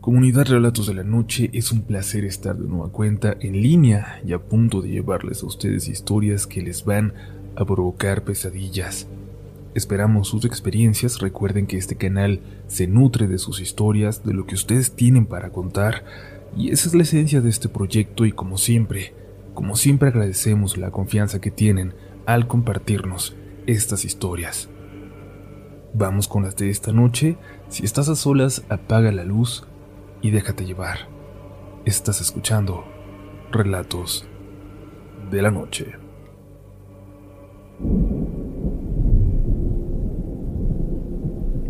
Comunidad Relatos de la Noche, es un placer estar de nueva cuenta en línea y a punto de llevarles a ustedes historias que les van a provocar pesadillas. Esperamos sus experiencias, recuerden que este canal se nutre de sus historias, de lo que ustedes tienen para contar, y esa es la esencia de este proyecto y como siempre, como siempre agradecemos la confianza que tienen al compartirnos estas historias. Vamos con las de esta noche, si estás a solas apaga la luz, y déjate llevar. Estás escuchando Relatos de la Noche.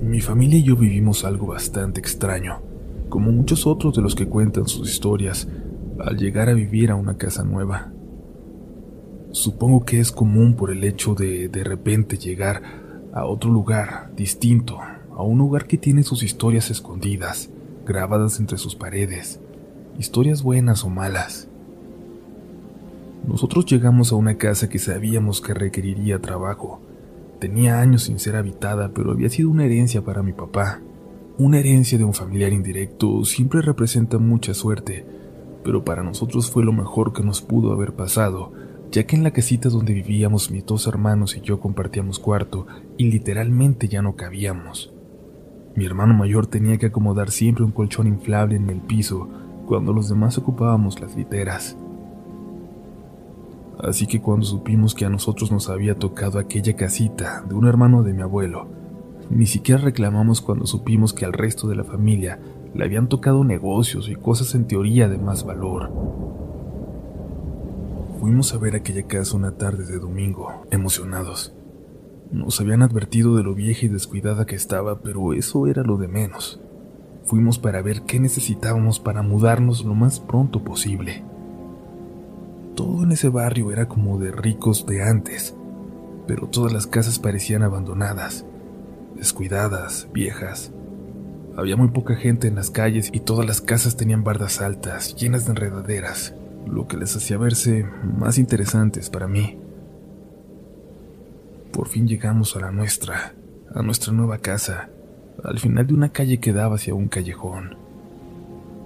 Mi familia y yo vivimos algo bastante extraño, como muchos otros de los que cuentan sus historias al llegar a vivir a una casa nueva. Supongo que es común por el hecho de de repente llegar a otro lugar distinto, a un lugar que tiene sus historias escondidas, grabadas entre sus paredes, historias buenas o malas. Nosotros llegamos a una casa que sabíamos que requeriría trabajo. Tenía años sin ser habitada, pero había sido una herencia para mi papá. Una herencia de un familiar indirecto siempre representa mucha suerte, pero para nosotros fue lo mejor que nos pudo haber pasado, ya que en la casita donde vivíamos mis dos hermanos y yo compartíamos cuarto y literalmente ya no cabíamos. Mi hermano mayor tenía que acomodar siempre un colchón inflable en el piso cuando los demás ocupábamos las literas. Así que cuando supimos que a nosotros nos había tocado aquella casita de un hermano de mi abuelo, ni siquiera reclamamos cuando supimos que al resto de la familia le habían tocado negocios y cosas en teoría de más valor. Fuimos a ver aquella casa una tarde de domingo, emocionados. Nos habían advertido de lo vieja y descuidada que estaba, pero eso era lo de menos. Fuimos para ver qué necesitábamos para mudarnos lo más pronto posible. Todo en ese barrio era como de ricos de antes, pero todas las casas parecían abandonadas, descuidadas, viejas. Había muy poca gente en las calles y todas las casas tenían bardas altas, llenas de enredaderas, lo que les hacía verse más interesantes para mí. Por fin llegamos a la nuestra, a nuestra nueva casa, al final de una calle que daba hacia un callejón.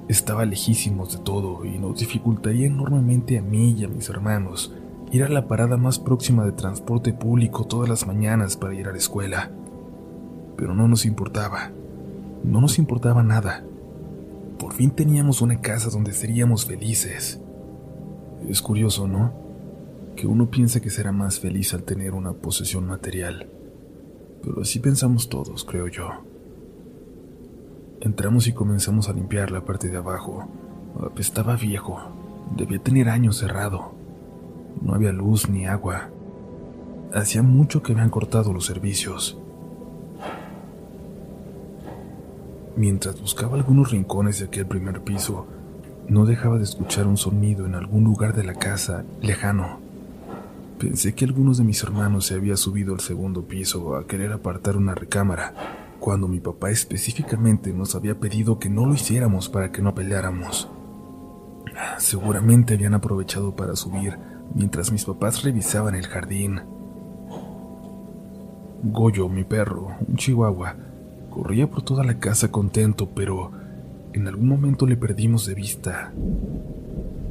Estaba lejísimos de todo y nos dificultaría enormemente a mí y a mis hermanos ir a la parada más próxima de transporte público todas las mañanas para ir a la escuela. Pero no nos importaba, no nos importaba nada. Por fin teníamos una casa donde seríamos felices. Es curioso, ¿no? Que uno piensa que será más feliz al tener una posesión material. Pero así pensamos todos, creo yo. Entramos y comenzamos a limpiar la parte de abajo. Estaba viejo, debía tener años cerrado. No había luz ni agua. Hacía mucho que habían cortado los servicios. Mientras buscaba algunos rincones de aquel primer piso, no dejaba de escuchar un sonido en algún lugar de la casa, lejano. Pensé que algunos de mis hermanos se había subido al segundo piso a querer apartar una recámara, cuando mi papá específicamente nos había pedido que no lo hiciéramos para que no peleáramos. Seguramente habían aprovechado para subir mientras mis papás revisaban el jardín. Goyo, mi perro, un chihuahua, corría por toda la casa contento, pero en algún momento le perdimos de vista.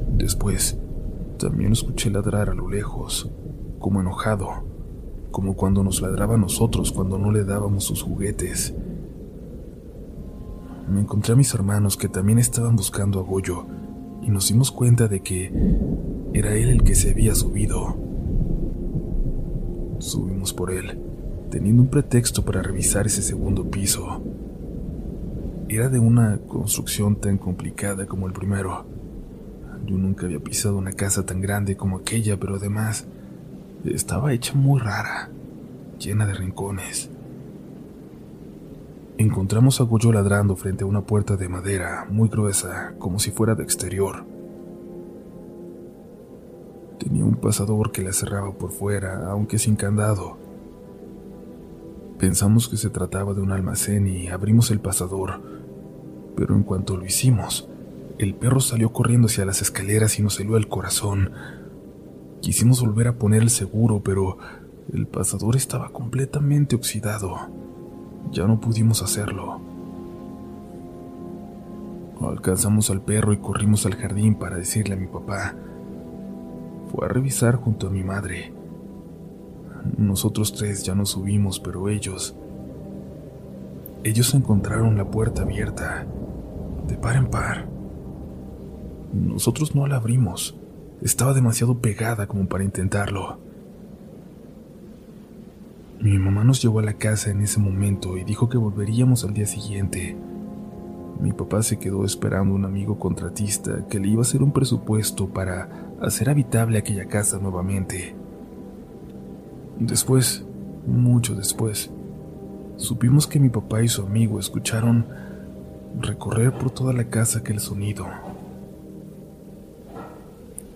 Después, también escuché ladrar a lo lejos, como enojado, como cuando nos ladraba a nosotros cuando no le dábamos sus juguetes. Me encontré a mis hermanos que también estaban buscando a Goyo y nos dimos cuenta de que era él el que se había subido. Subimos por él, teniendo un pretexto para revisar ese segundo piso. Era de una construcción tan complicada como el primero. Yo nunca había pisado una casa tan grande como aquella, pero además estaba hecha muy rara, llena de rincones. Encontramos a Goyo ladrando frente a una puerta de madera muy gruesa, como si fuera de exterior. Tenía un pasador que la cerraba por fuera, aunque sin candado. Pensamos que se trataba de un almacén y abrimos el pasador, pero en cuanto lo hicimos, el perro salió corriendo hacia las escaleras y nos heló el corazón Quisimos volver a poner el seguro, pero el pasador estaba completamente oxidado. Ya no pudimos hacerlo. Alcanzamos al perro y corrimos al jardín para decirle a mi papá. Fue a revisar junto a mi madre. Nosotros tres ya nos subimos, pero ellos... Ellos encontraron la puerta abierta, de par en par. Nosotros no la abrimos. Estaba demasiado pegada como para intentarlo. Mi mamá nos llevó a la casa en ese momento y dijo que volveríamos al día siguiente. Mi papá se quedó esperando a un amigo contratista que le iba a hacer un presupuesto para hacer habitable aquella casa nuevamente. Después, mucho después, supimos que mi papá y su amigo escucharon recorrer por toda la casa aquel sonido,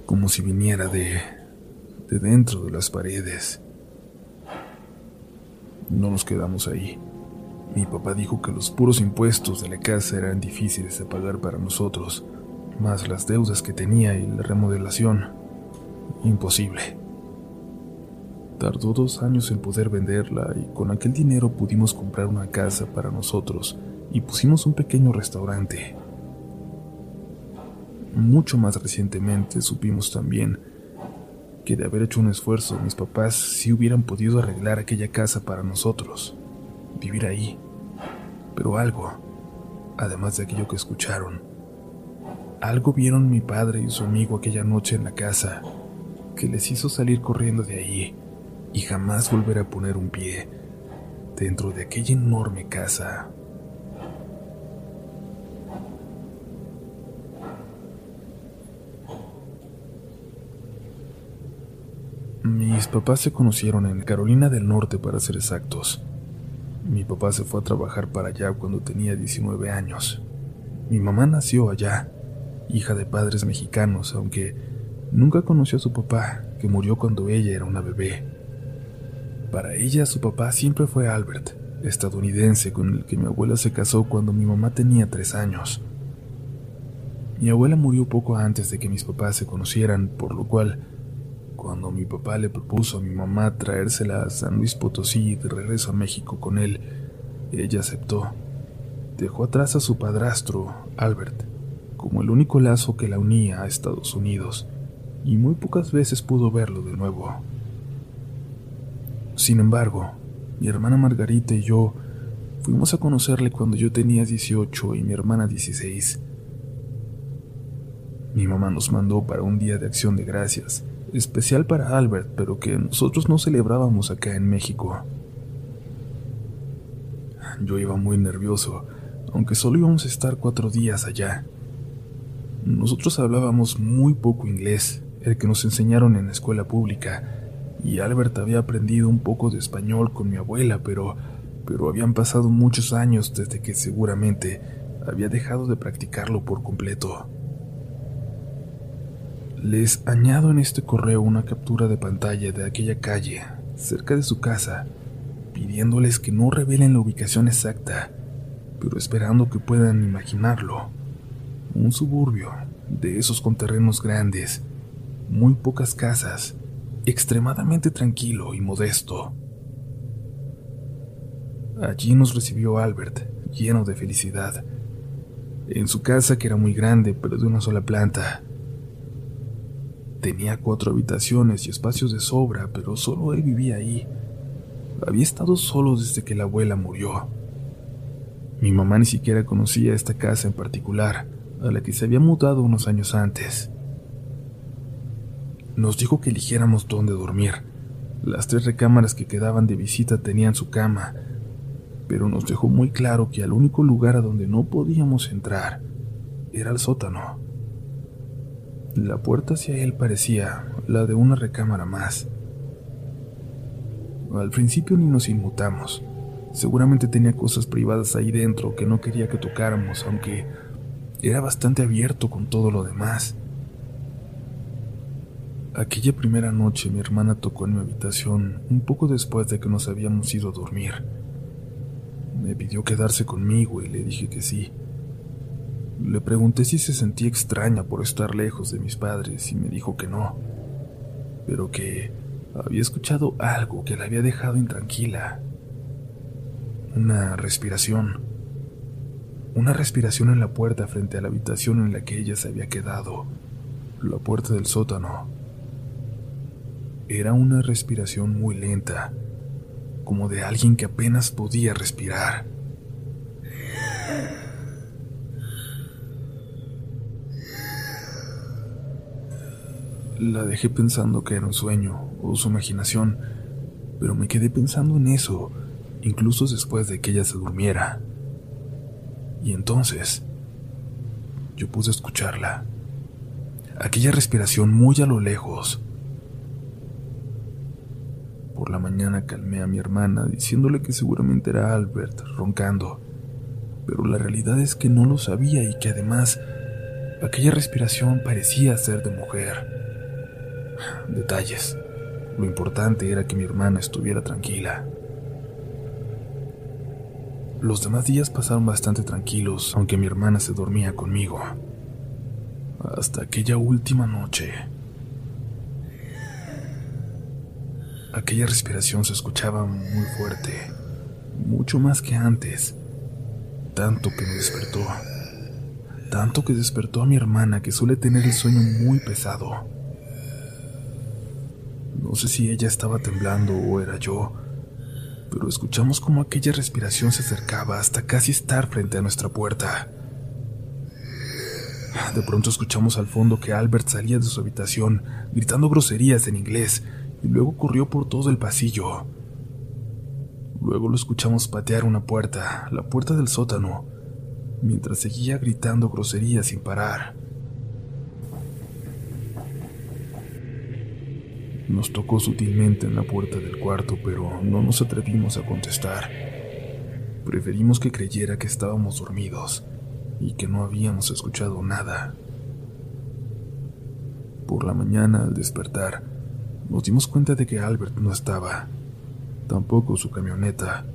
como si viniera de, de dentro de las paredes. No nos quedamos ahí. Mi papá dijo que los puros impuestos de la casa eran difíciles de pagar para nosotros, más las deudas que tenía y la remodelación. Imposible. Tardó dos años en poder venderla y con aquel dinero pudimos comprar una casa para nosotros y pusimos un pequeño restaurante. Mucho más recientemente supimos también que de haber hecho un esfuerzo mis papás sí hubieran podido arreglar aquella casa para nosotros, vivir ahí. Pero algo, además de aquello que escucharon, algo vieron mi padre y su amigo aquella noche en la casa que les hizo salir corriendo de ahí y jamás volver a poner un pie dentro de aquella enorme casa. Mis papás se conocieron en Carolina del Norte para ser exactos. Mi papá se fue a trabajar para allá cuando tenía 19 años. Mi mamá nació allá, hija de padres mexicanos, aunque nunca conoció a su papá, que murió cuando ella era una bebé. Para ella su papá siempre fue Albert, estadounidense con el que mi abuela se casó cuando mi mamá tenía tres años. Mi abuela murió poco antes de que mis papás se conocieran, por lo cual cuando mi papá le propuso a mi mamá traérsela a San Luis Potosí de regreso a México con él, ella aceptó. Dejó atrás a su padrastro, Albert, como el único lazo que la unía a Estados Unidos, y muy pocas veces pudo verlo de nuevo. Sin embargo, mi hermana Margarita y yo fuimos a conocerle cuando yo tenía 18 y mi hermana 16. Mi mamá nos mandó para un día de acción de gracias, especial para Albert, pero que nosotros no celebrábamos acá en México. Yo iba muy nervioso, aunque solo íbamos a estar cuatro días allá. Nosotros hablábamos muy poco inglés, el que nos enseñaron en la escuela pública, y Albert había aprendido un poco de español con mi abuela, pero, pero habían pasado muchos años desde que seguramente había dejado de practicarlo por completo. Les añado en este correo una captura de pantalla de aquella calle, cerca de su casa, pidiéndoles que no revelen la ubicación exacta, pero esperando que puedan imaginarlo. Un suburbio, de esos con terrenos grandes, muy pocas casas, extremadamente tranquilo y modesto. Allí nos recibió Albert, lleno de felicidad, en su casa que era muy grande, pero de una sola planta. Tenía cuatro habitaciones y espacios de sobra, pero solo él vivía ahí. Había estado solo desde que la abuela murió. Mi mamá ni siquiera conocía esta casa en particular, a la que se había mudado unos años antes. Nos dijo que eligiéramos dónde dormir. Las tres recámaras que quedaban de visita tenían su cama, pero nos dejó muy claro que el único lugar a donde no podíamos entrar era el sótano. La puerta hacia él parecía la de una recámara más. Al principio ni nos inmutamos. Seguramente tenía cosas privadas ahí dentro que no quería que tocáramos, aunque era bastante abierto con todo lo demás. Aquella primera noche mi hermana tocó en mi habitación un poco después de que nos habíamos ido a dormir. Me pidió quedarse conmigo y le dije que sí. Le pregunté si se sentía extraña por estar lejos de mis padres y me dijo que no, pero que había escuchado algo que la había dejado intranquila. Una respiración. una respiración en la puerta frente a la habitación en la que ella se había quedado, la puerta del sótano. Era una respiración muy lenta, como de alguien que apenas podía respirar. La dejé pensando que era un sueño o su imaginación, pero me quedé pensando en eso, incluso después de que ella se durmiera. Y entonces, yo pude escucharla. Aquella respiración muy a lo lejos. Por la mañana calmé a mi hermana diciéndole que seguramente era Albert roncando, pero la realidad es que no lo sabía y que además aquella respiración parecía ser de mujer. Detalles. Lo importante era que mi hermana estuviera tranquila. Los demás días pasaron bastante tranquilos, aunque mi hermana se dormía conmigo. Hasta aquella última noche. Aquella respiración se escuchaba muy fuerte, mucho más que antes, tanto que me despertó, tanto que despertó a mi hermana que suele tener el sueño muy pesado. No sé si ella estaba temblando o era yo, pero escuchamos como aquella respiración se acercaba hasta casi estar frente a nuestra puerta. De pronto escuchamos al fondo que Albert salía de su habitación gritando groserías en inglés y luego corrió por todo el pasillo. Luego lo escuchamos patear una puerta, la puerta del sótano, mientras seguía gritando groserías sin parar. Nos tocó sutilmente en la puerta del cuarto, pero no nos atrevimos a contestar. Preferimos que creyera que estábamos dormidos y que no habíamos escuchado nada. Por la mañana, al despertar, nos dimos cuenta de que Albert no estaba, tampoco su camioneta.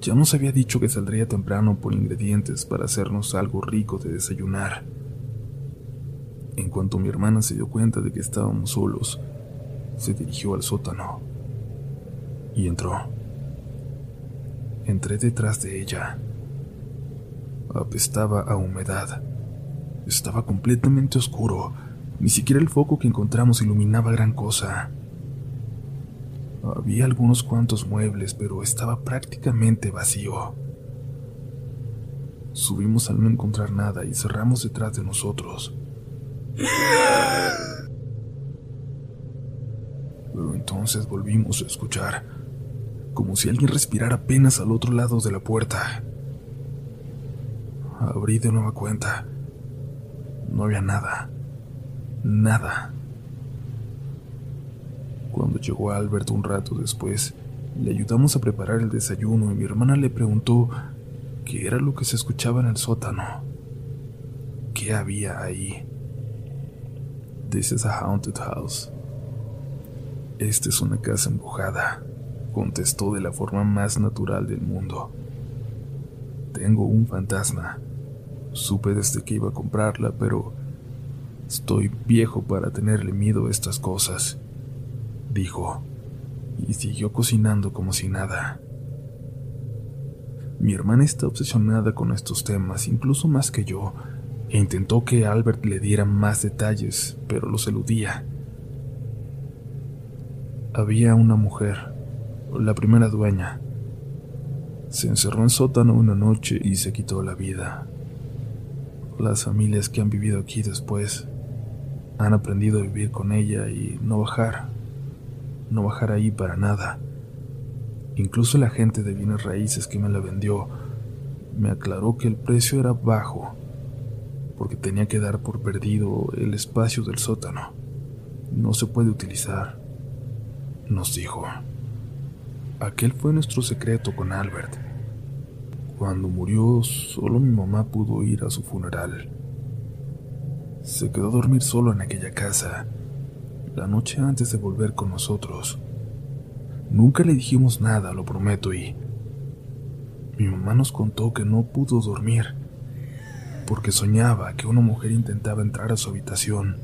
Ya nos había dicho que saldría temprano por ingredientes para hacernos algo rico de desayunar. En cuanto mi hermana se dio cuenta de que estábamos solos, se dirigió al sótano y entró. Entré detrás de ella. Apestaba a humedad. Estaba completamente oscuro. Ni siquiera el foco que encontramos iluminaba gran cosa. Había algunos cuantos muebles, pero estaba prácticamente vacío. Subimos al no encontrar nada y cerramos detrás de nosotros. Pero entonces volvimos a escuchar, como si alguien respirara apenas al otro lado de la puerta. Abrí de nueva cuenta. No había nada. Nada. Cuando llegó Albert un rato después, le ayudamos a preparar el desayuno y mi hermana le preguntó qué era lo que se escuchaba en el sótano. ¿Qué había ahí? This is a haunted house. Esta es una casa embrujada, contestó de la forma más natural del mundo. Tengo un fantasma. Supe desde que iba a comprarla, pero estoy viejo para tenerle miedo a estas cosas, dijo, y siguió cocinando como si nada. Mi hermana está obsesionada con estos temas, incluso más que yo, e intentó que Albert le diera más detalles, pero los eludía. Había una mujer, la primera dueña. Se encerró en sótano una noche y se quitó la vida. Las familias que han vivido aquí después han aprendido a vivir con ella y no bajar, no bajar ahí para nada. Incluso la gente de bienes raíces que me la vendió me aclaró que el precio era bajo, porque tenía que dar por perdido el espacio del sótano. No se puede utilizar nos dijo. Aquel fue nuestro secreto con Albert. Cuando murió, solo mi mamá pudo ir a su funeral. Se quedó a dormir solo en aquella casa, la noche antes de volver con nosotros. Nunca le dijimos nada, lo prometo, y mi mamá nos contó que no pudo dormir porque soñaba que una mujer intentaba entrar a su habitación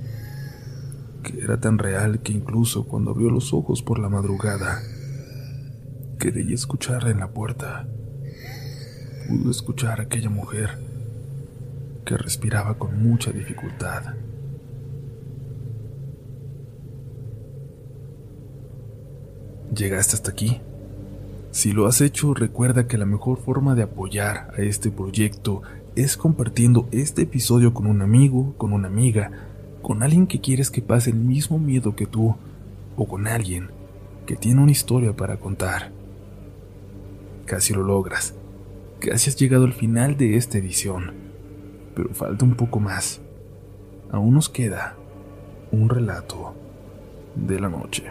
que era tan real que incluso cuando abrió los ojos por la madrugada, creía escucharla en la puerta. pudo escuchar a aquella mujer que respiraba con mucha dificultad. ¿Llegaste hasta aquí? Si lo has hecho, recuerda que la mejor forma de apoyar a este proyecto es compartiendo este episodio con un amigo, con una amiga, con alguien que quieres que pase el mismo miedo que tú, o con alguien que tiene una historia para contar. Casi lo logras, casi has llegado al final de esta edición, pero falta un poco más. Aún nos queda un relato de la noche.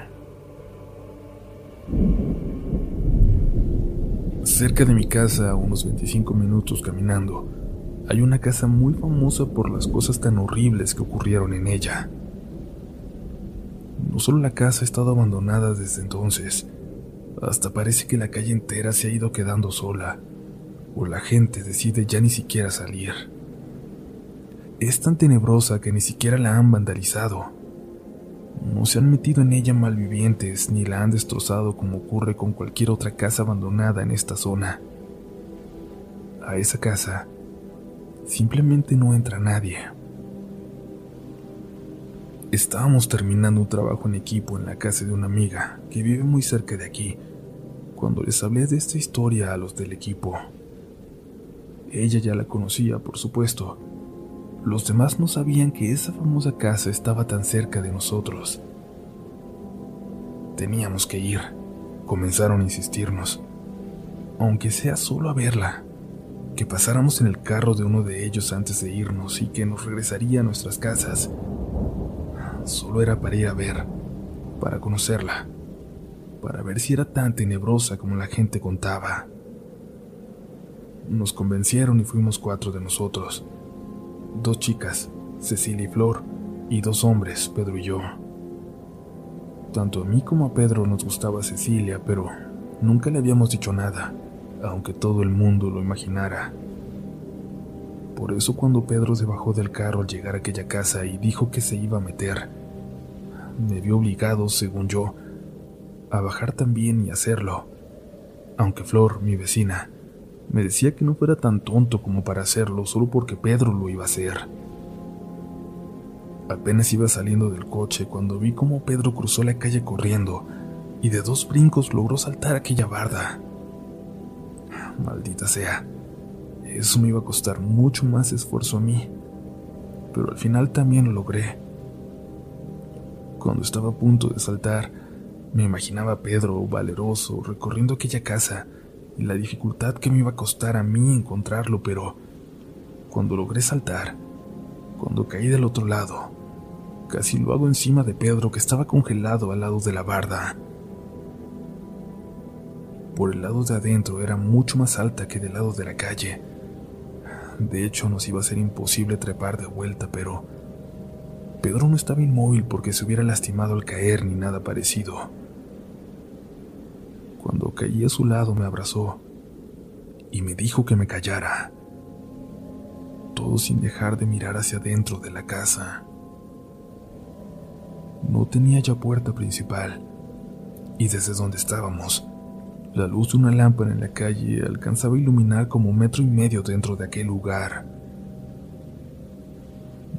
Cerca de mi casa, a unos 25 minutos caminando, hay una casa muy famosa por las cosas tan horribles que ocurrieron en ella. No solo la casa ha estado abandonada desde entonces, hasta parece que la calle entera se ha ido quedando sola, o la gente decide ya ni siquiera salir. Es tan tenebrosa que ni siquiera la han vandalizado. No se han metido en ella malvivientes ni la han destrozado como ocurre con cualquier otra casa abandonada en esta zona. A esa casa simplemente no entra nadie. Estábamos terminando un trabajo en equipo en la casa de una amiga que vive muy cerca de aquí, cuando les hablé de esta historia a los del equipo. Ella ya la conocía, por supuesto, los demás no sabían que esa famosa casa estaba tan cerca de nosotros. Teníamos que ir, comenzaron a insistirnos, aunque sea solo a verla, que pasáramos en el carro de uno de ellos antes de irnos y que nos regresaría a nuestras casas. Solo era para ir a ver, para conocerla, para ver si era tan tenebrosa como la gente contaba. Nos convencieron y fuimos cuatro de nosotros dos chicas, Cecilia y Flor, y dos hombres, Pedro y yo. Tanto a mí como a Pedro nos gustaba Cecilia, pero nunca le habíamos dicho nada, aunque todo el mundo lo imaginara. Por eso cuando Pedro se bajó del carro al llegar a aquella casa y dijo que se iba a meter, me vio obligado, según yo, a bajar también y hacerlo, aunque Flor, mi vecina, me decía que no fuera tan tonto como para hacerlo solo porque Pedro lo iba a hacer. Apenas iba saliendo del coche cuando vi cómo Pedro cruzó la calle corriendo y de dos brincos logró saltar aquella barda. Maldita sea, eso me iba a costar mucho más esfuerzo a mí, pero al final también lo logré. Cuando estaba a punto de saltar, me imaginaba a Pedro valeroso recorriendo aquella casa y la dificultad que me iba a costar a mí encontrarlo, pero cuando logré saltar, cuando caí del otro lado, casi lo hago encima de Pedro que estaba congelado al lado de la barda. Por el lado de adentro era mucho más alta que del lado de la calle. De hecho, nos iba a ser imposible trepar de vuelta, pero Pedro no estaba inmóvil porque se hubiera lastimado al caer ni nada parecido. Cuando caí a su lado me abrazó y me dijo que me callara, todo sin dejar de mirar hacia adentro de la casa. No tenía ya puerta principal y desde donde estábamos, la luz de una lámpara en la calle alcanzaba a iluminar como un metro y medio dentro de aquel lugar.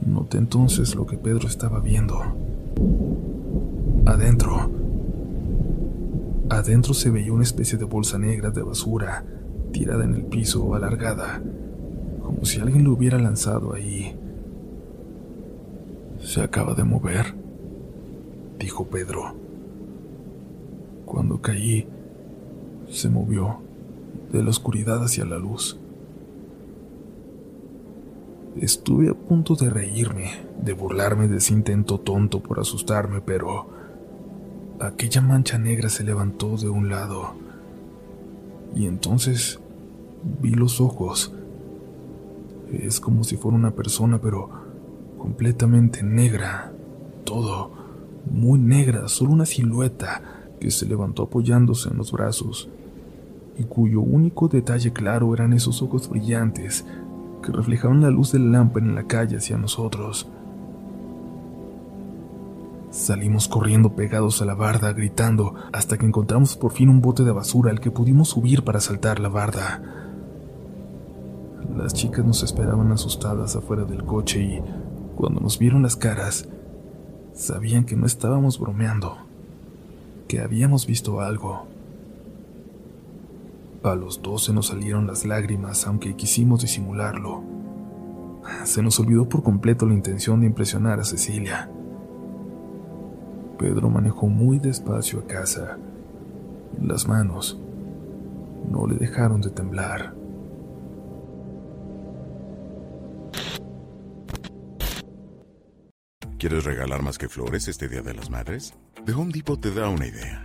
Noté entonces lo que Pedro estaba viendo. Adentro, Adentro se veía una especie de bolsa negra de basura tirada en el piso alargada, como si alguien lo hubiera lanzado ahí. Se acaba de mover, dijo Pedro. Cuando caí, se movió de la oscuridad hacia la luz. Estuve a punto de reírme, de burlarme de ese intento tonto por asustarme, pero aquella mancha negra se levantó de un lado y entonces vi los ojos. Es como si fuera una persona, pero completamente negra. Todo muy negra, solo una silueta que se levantó apoyándose en los brazos y cuyo único detalle claro eran esos ojos brillantes que reflejaban la luz de la lámpara en la calle hacia nosotros. Salimos corriendo pegados a la barda, gritando, hasta que encontramos por fin un bote de basura al que pudimos subir para saltar la barda. Las chicas nos esperaban asustadas afuera del coche y, cuando nos vieron las caras, sabían que no estábamos bromeando, que habíamos visto algo. A los dos se nos salieron las lágrimas, aunque quisimos disimularlo. Se nos olvidó por completo la intención de impresionar a Cecilia. Pedro manejó muy despacio a casa. Las manos no le dejaron de temblar. ¿Quieres regalar más que flores este Día de las Madres? The Home Depot te da una idea.